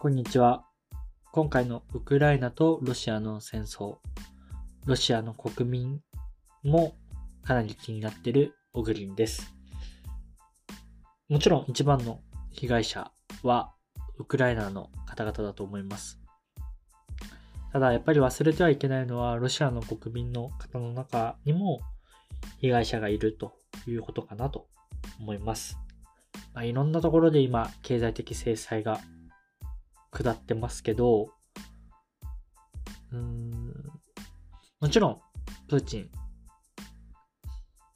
こんにちは。今回のウクライナとロシアの戦争、ロシアの国民もかなり気になってるオグリンです。もちろん一番の被害者はウクライナの方々だと思います。ただやっぱり忘れてはいけないのはロシアの国民の方の中にも被害者がいるということかなと思います。まあ、いろんなところで今経済的制裁が下ってますけど、うん、もちろん、プーチン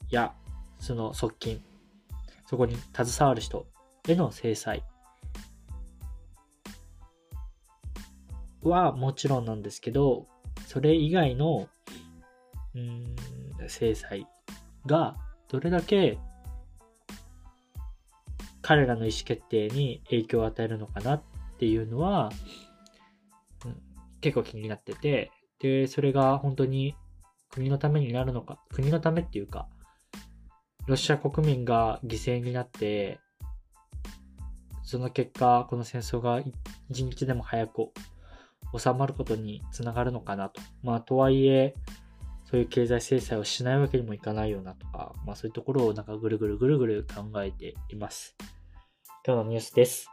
や、その側近、そこに携わる人への制裁はもちろんなんですけど、それ以外の、うん、制裁がどれだけ彼らの意思決定に影響を与えるのかなっっていうのは、うん、結構気になってて、で、それが本当に国のためになるのか、国のためっていうか、ロシア国民が犠牲になって、その結果、この戦争が一日でも早く収まることにつながるのかなと。まあ、とはいえ、そういう経済制裁をしないわけにもいかないよなとか、まあそういうところをなんかぐるぐるぐるぐる考えています。今日のニュースです。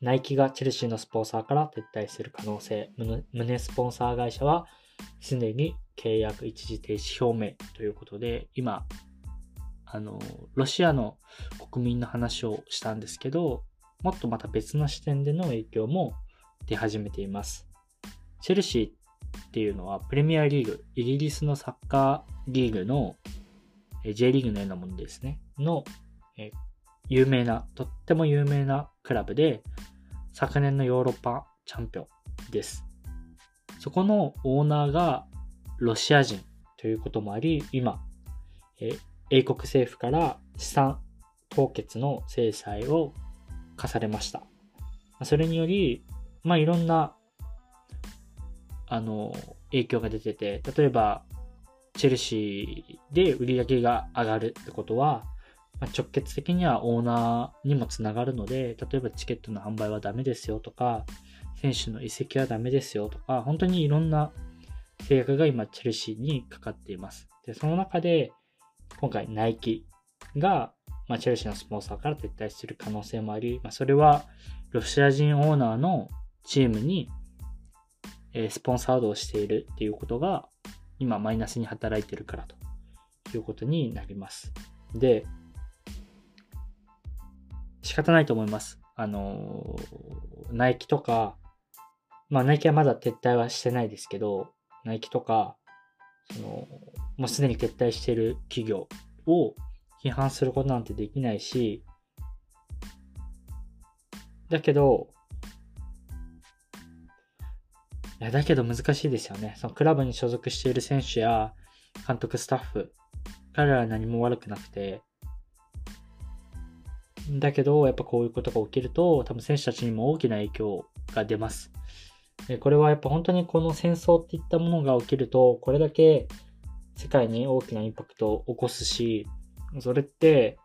ナイキがチェルシーのスポンサーから撤退する可能性。胸スポンサー会社はすでに契約一時停止表明ということで、今、あの、ロシアの国民の話をしたんですけど、もっとまた別の視点での影響も出始めています。チェルシーっていうのはプレミアリーグ、イギリスのサッカーリーグの J リーグのようなものですね、の有名な、とっても有名なクラブで、昨年のヨーロッパチャンピオンです。そこのオーナーがロシア人ということもあり、今、え英国政府から資産凍結の制裁を課されました。それにより、まあ、いろんな、あの、影響が出てて、例えば、チェルシーで売り上げが上がるってことは、まあ、直結的にはオーナーにもつながるので、例えばチケットの販売はダメですよとか、選手の移籍はダメですよとか、本当にいろんな制約が今、チェルシーにかかっています。で、その中で、今回、ナイキが、まあ、チェルシーのスポンサーから撤退する可能性もあり、まあ、それは、ロシア人オーナーのチームに、え、スポンサードをしているっていうことが、今、マイナスに働いてるからということになります。で、仕方ないと思います。あの、ナイキとか、まあナイキはまだ撤退はしてないですけど、ナイキとか、その、もうすでに撤退している企業を批判することなんてできないし、だけど、いや、だけど難しいですよね。そのクラブに所属している選手や監督、スタッフ、彼らは何も悪くなくて、だけど、やっぱこういうことが起きると、多分選手たちにも大きな影響が出ます。でこれはやっぱ本当にこの戦争っていったものが起きると、これだけ世界に大きなインパクトを起こすし、それって、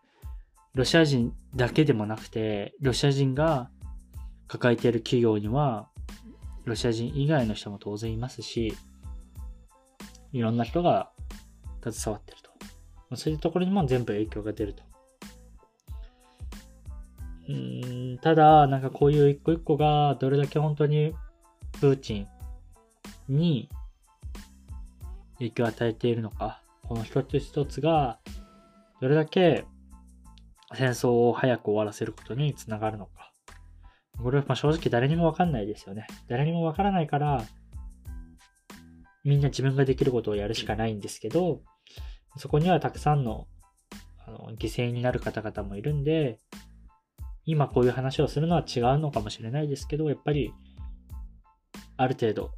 ロシア人だけでもなくて、ロシア人が抱えている企業には、ロシア人以外の人も当然いますし、いろんな人が携わってると。そういうところにも全部影響が出ると。うん、ただ、なんかこういう一個一個がどれだけ本当にプーチンに影響を与えているのか、この一つ一つがどれだけ戦争を早く終わらせることにつながるのか。これはま正直誰にもわかんないですよね。誰にもわからないから、みんな自分ができることをやるしかないんですけど、そこにはたくさんのあの犠牲になる方々もいるんで、今こういう話をするのは違うのかもしれないですけど、やっぱり、ある程度、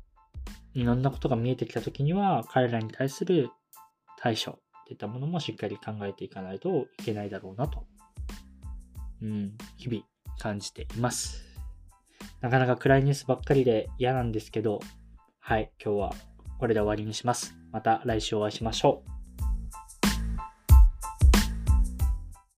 いろんなことが見えてきたときには、彼らに対する対処っていったものもしっかり考えていかないといけないだろうなと、うん、日々感じています。なかなか暗いニュースばっかりで嫌なんですけど、はい、今日はこれで終わりにします。また来週お会いしましょう。